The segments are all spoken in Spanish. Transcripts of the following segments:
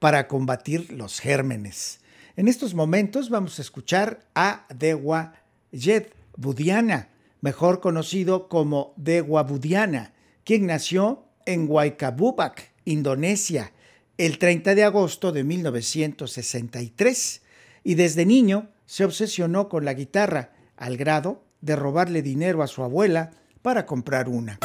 para combatir los gérmenes. En estos momentos vamos a escuchar a Dewa Yed Budiana, mejor conocido como Dewa Budiana, quien nació en Waikabubak, Indonesia, el 30 de agosto de 1963 y desde niño se obsesionó con la guitarra al grado de robarle dinero a su abuela para comprar una.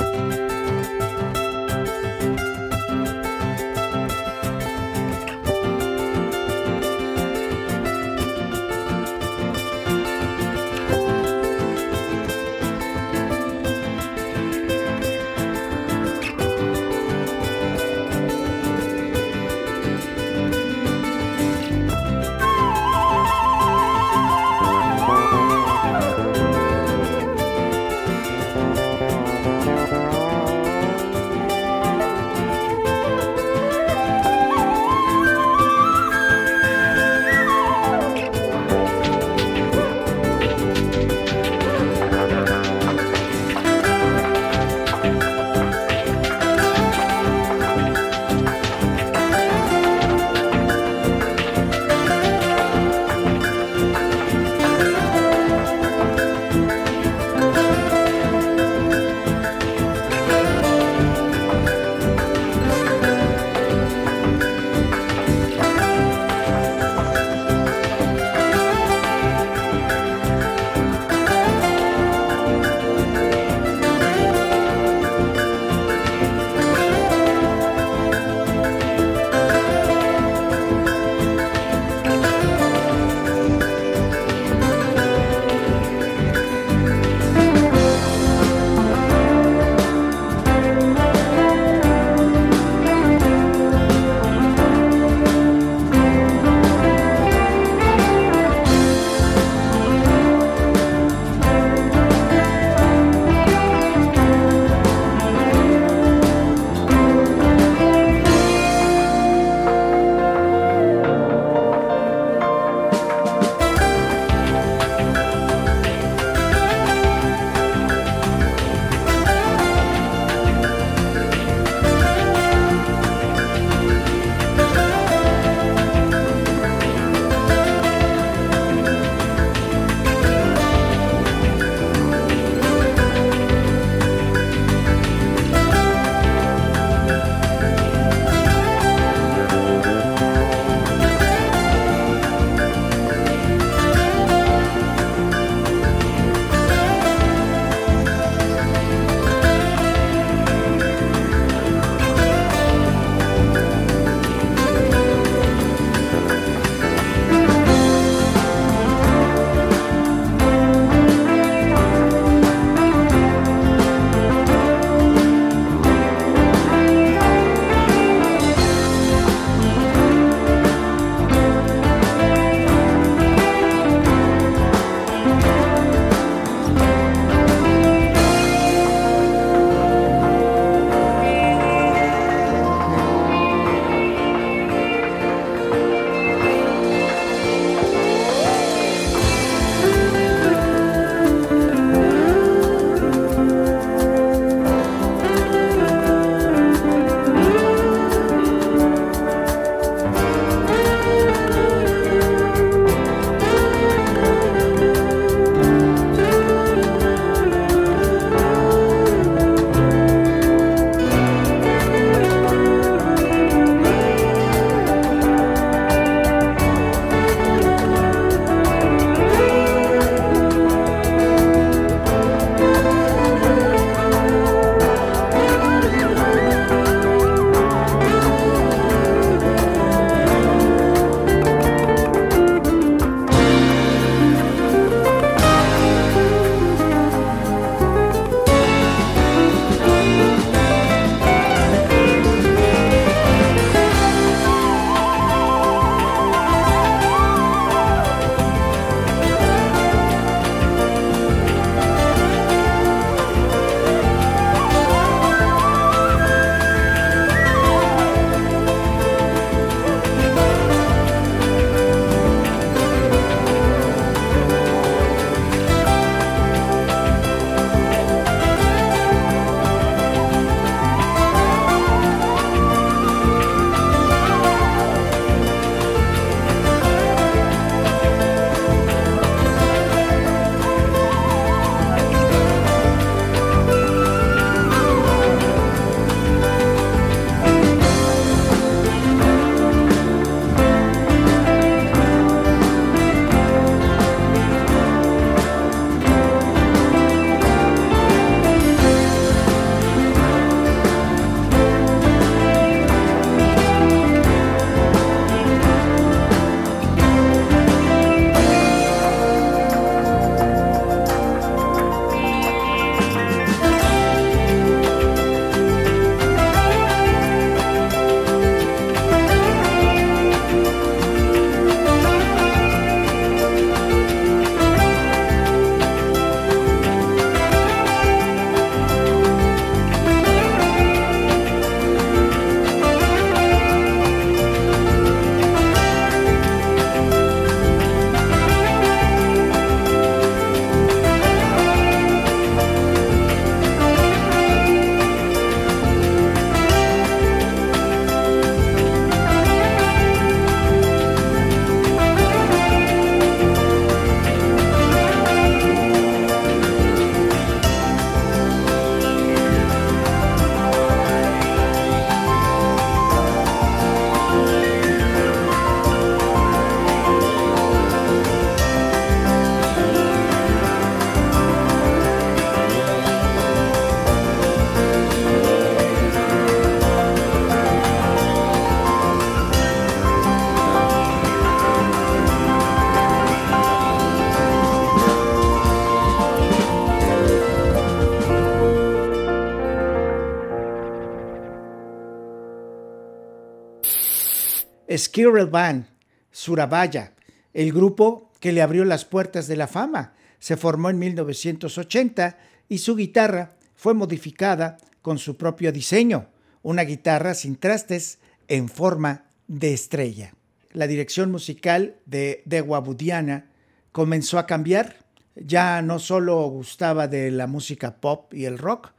Squirrel Band, Surabaya, el grupo que le abrió las puertas de la fama. Se formó en 1980 y su guitarra fue modificada con su propio diseño, una guitarra sin trastes en forma de estrella. La dirección musical de Dewa Budiana comenzó a cambiar. Ya no solo gustaba de la música pop y el rock,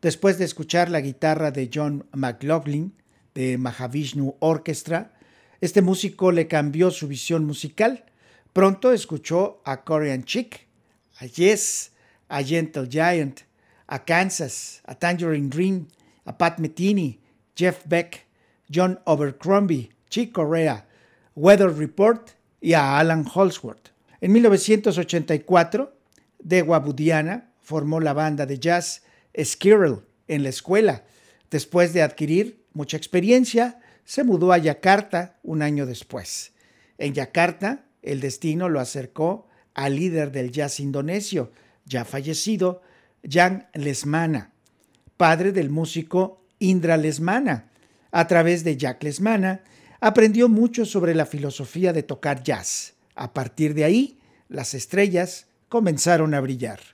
después de escuchar la guitarra de John McLaughlin de Mahavishnu Orchestra, este músico le cambió su visión musical. Pronto escuchó a Korean Chick, a Yes, a Gentle Giant, a Kansas, a Tangerine Dream, a Pat Metheny, Jeff Beck, John Overcrombie, Chick Corea, Weather Report y a Alan Holsworth. En 1984, Dewa Budiana formó la banda de jazz Skirrel en la escuela. Después de adquirir mucha experiencia, se mudó a Yakarta un año después. En Yakarta, el destino lo acercó al líder del jazz indonesio, ya fallecido, Jan Lesmana, padre del músico Indra Lesmana. A través de Jack Lesmana, aprendió mucho sobre la filosofía de tocar jazz. A partir de ahí, las estrellas comenzaron a brillar.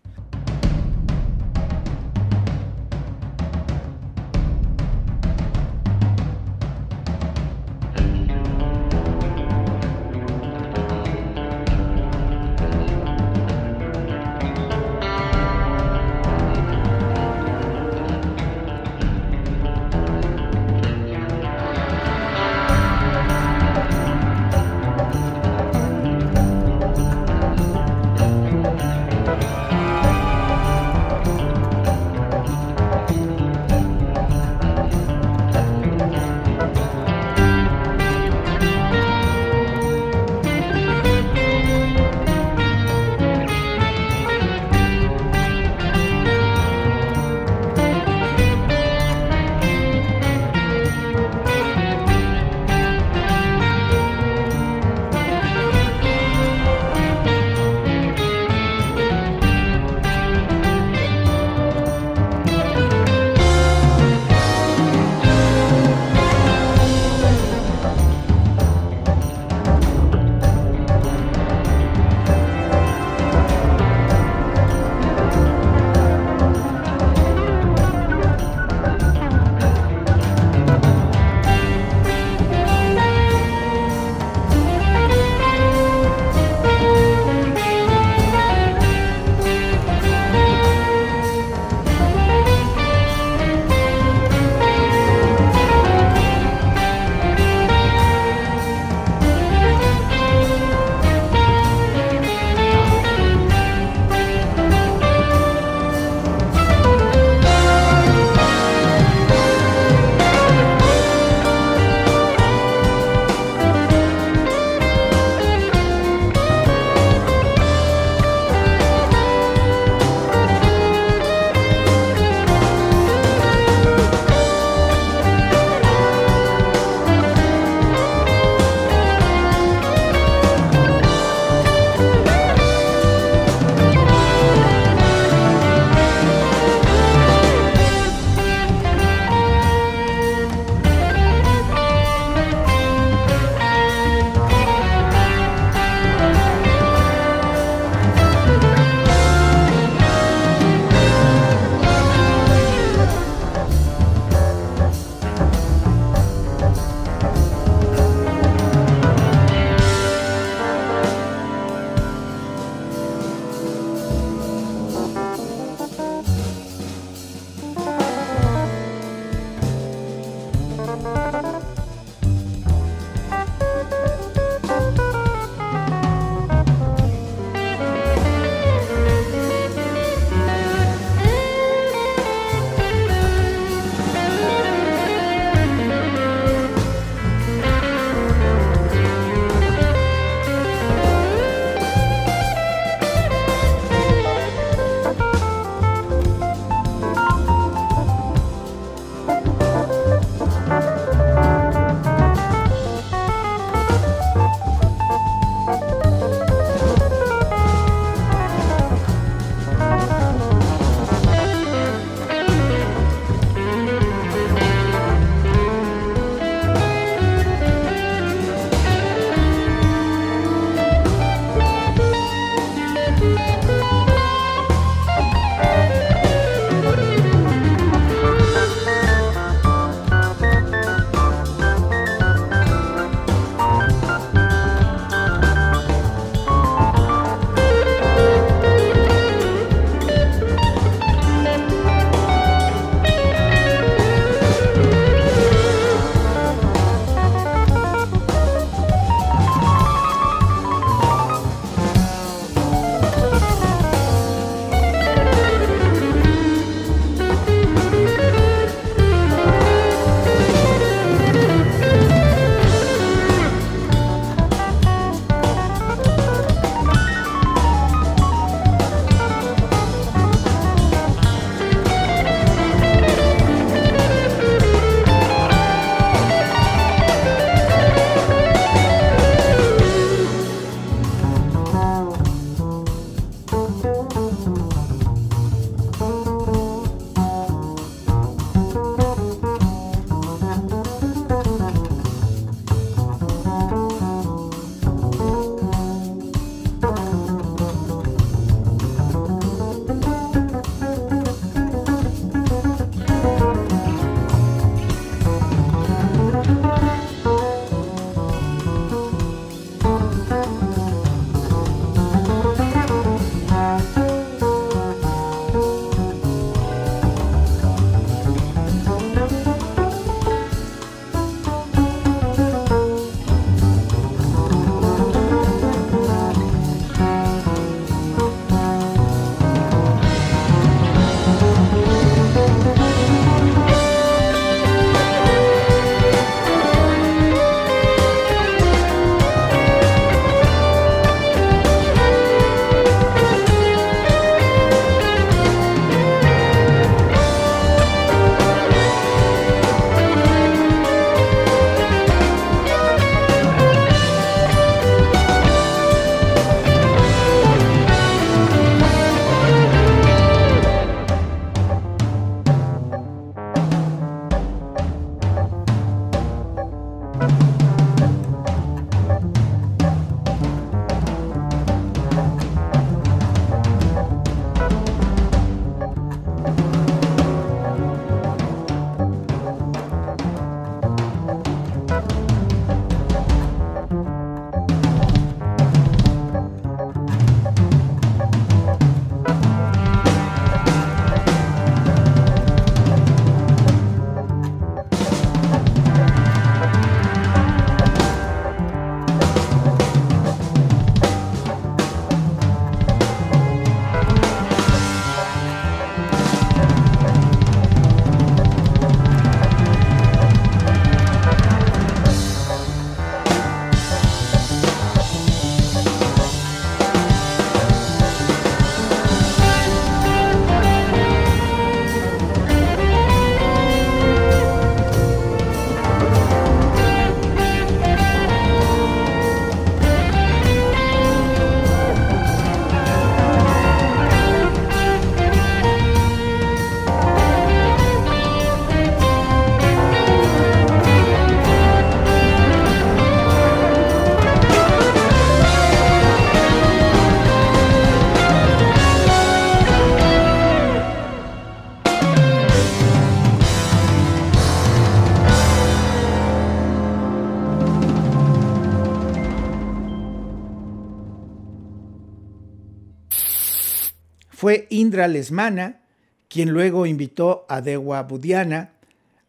Indra Lesmana, quien luego invitó a Dewa Budiana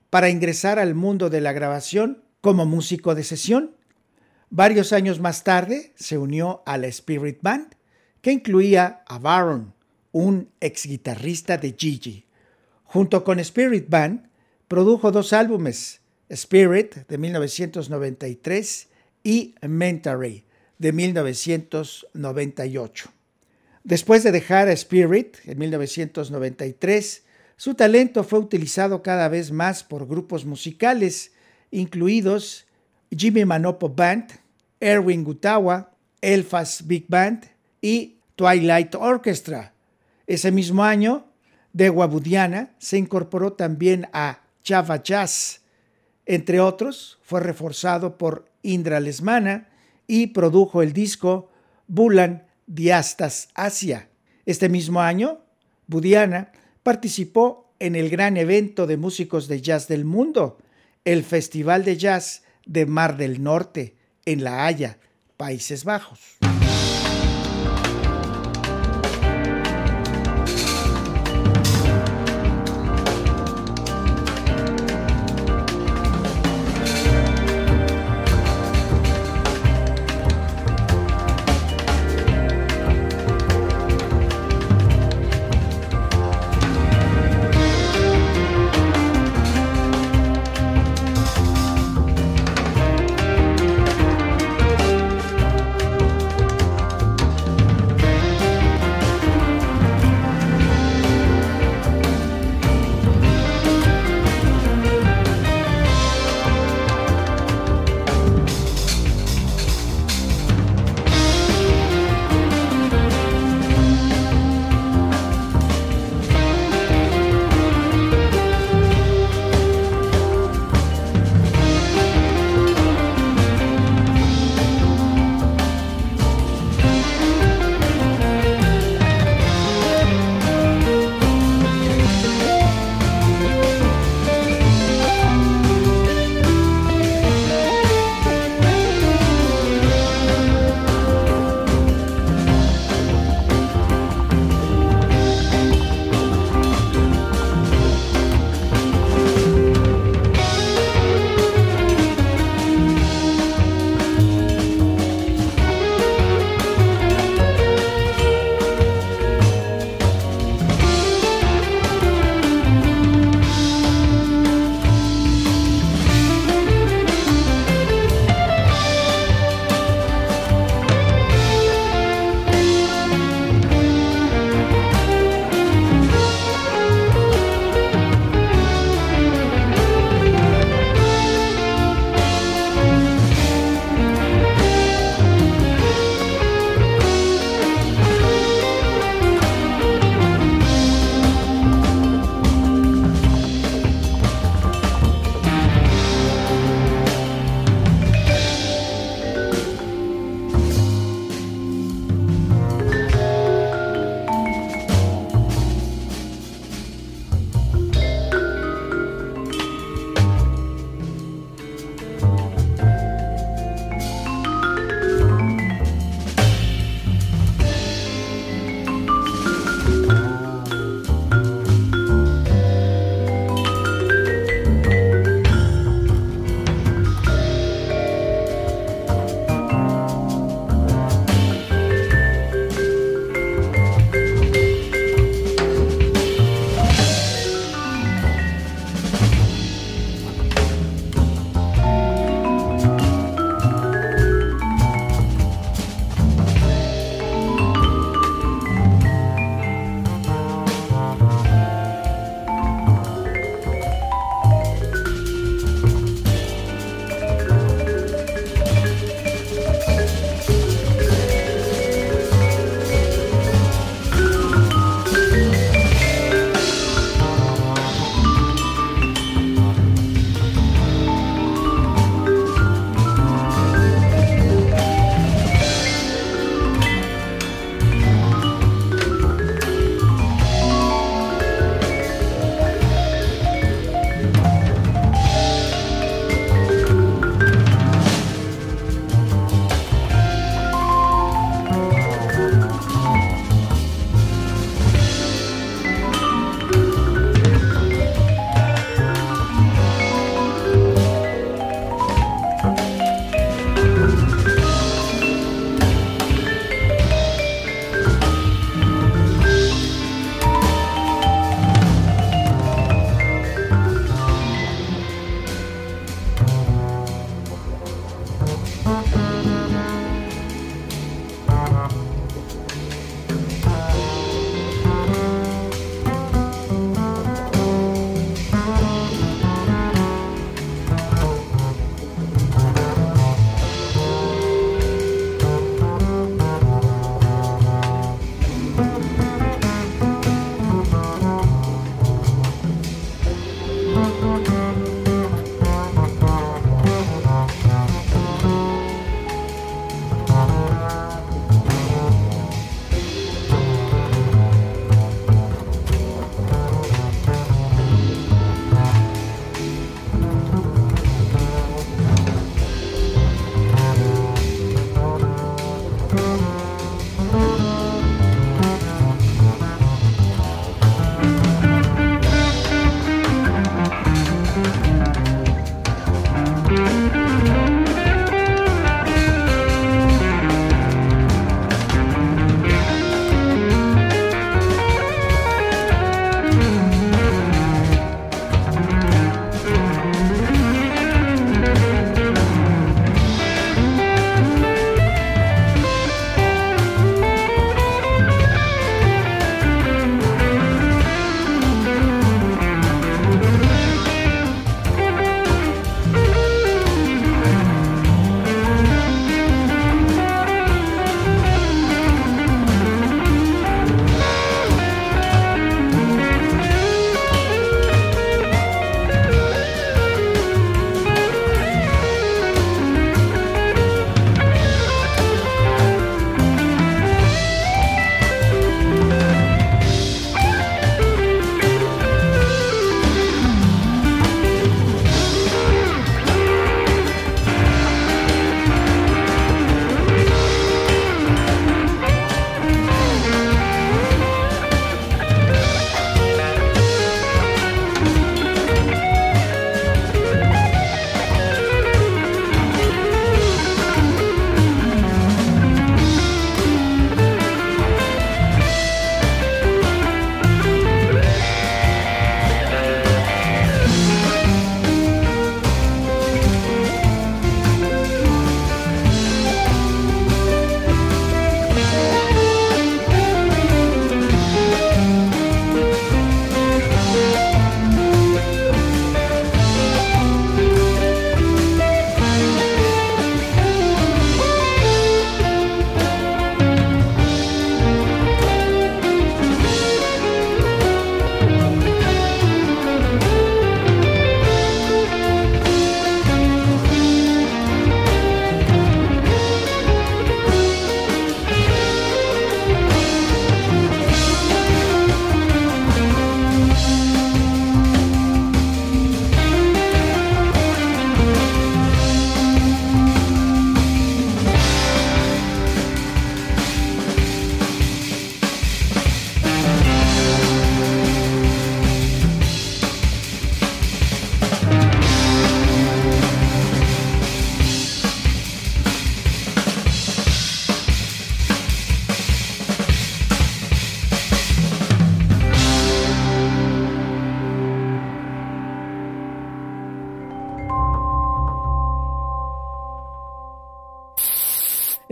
para ingresar al mundo de la grabación como músico de sesión. Varios años más tarde se unió a la Spirit Band, que incluía a Baron, un ex guitarrista de Gigi. Junto con Spirit Band, produjo dos álbumes, Spirit de 1993 y Mentary de 1998. Después de dejar a Spirit en 1993, su talento fue utilizado cada vez más por grupos musicales, incluidos Jimmy Manopo Band, Erwin Gutawa, Elfas Big Band y Twilight Orchestra. Ese mismo año, Dewa Budiana se incorporó también a Java Jazz. Entre otros, fue reforzado por Indra Lesmana y produjo el disco Bulan Diastas Asia. Este mismo año, Budiana participó en el gran evento de músicos de jazz del mundo, el Festival de Jazz de Mar del Norte, en La Haya, Países Bajos.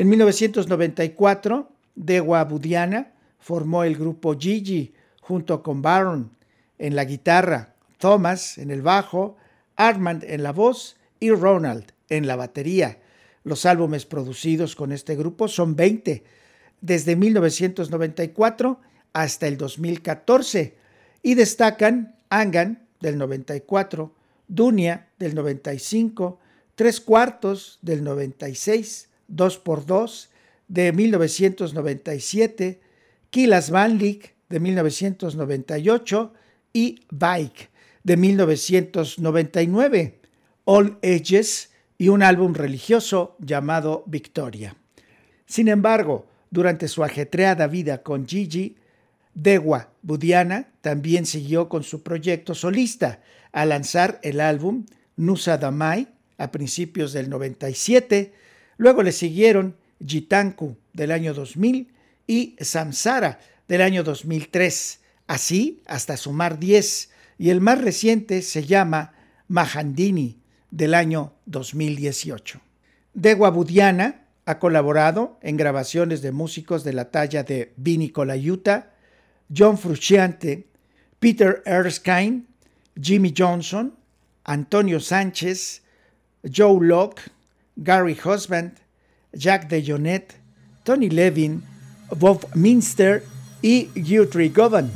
En 1994, Dewa Budiana formó el grupo Gigi junto con Baron en la guitarra, Thomas en el bajo, Armand en la voz y Ronald en la batería. Los álbumes producidos con este grupo son 20, desde 1994 hasta el 2014, y destacan Angan del 94, Dunia del 95, Tres Cuartos del 96, 2x2 de 1997, Kilas Van de 1998 y Bike de 1999, All Ages y un álbum religioso llamado Victoria. Sin embargo, durante su ajetreada vida con Gigi, Dewa Budiana también siguió con su proyecto solista al lanzar el álbum Nusa Damai a principios del 97, luego le siguieron Jitanku del año 2000 y Samsara del año 2003, así hasta sumar 10, y el más reciente se llama Mahandini del año 2018. Dewa Budiana ha colaborado en grabaciones de músicos de la talla de Vinny Colaiuta, John Frusciante, Peter Erskine, Jimmy Johnson, Antonio Sánchez, Joe Locke, Gary Husband, Jack DeJohnette, Tony Levin, Bob Minster y Guthrie Govan.